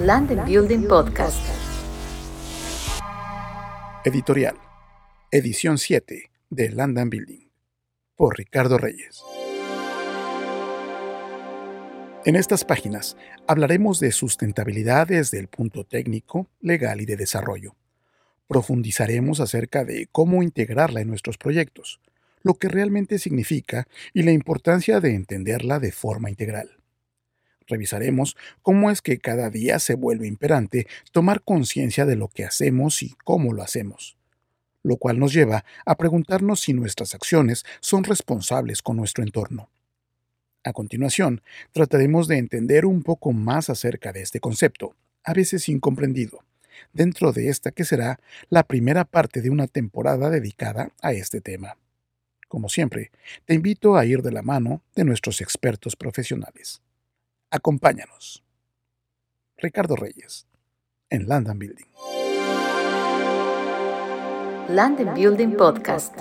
Land Building Podcast. Editorial. Edición 7 de Land Building. Por Ricardo Reyes. En estas páginas hablaremos de sustentabilidad desde el punto técnico, legal y de desarrollo. Profundizaremos acerca de cómo integrarla en nuestros proyectos, lo que realmente significa y la importancia de entenderla de forma integral. Revisaremos cómo es que cada día se vuelve imperante tomar conciencia de lo que hacemos y cómo lo hacemos, lo cual nos lleva a preguntarnos si nuestras acciones son responsables con nuestro entorno. A continuación, trataremos de entender un poco más acerca de este concepto, a veces incomprendido, dentro de esta que será la primera parte de una temporada dedicada a este tema. Como siempre, te invito a ir de la mano de nuestros expertos profesionales. Acompáñanos. Ricardo Reyes, en Land Building. Land Building Podcast.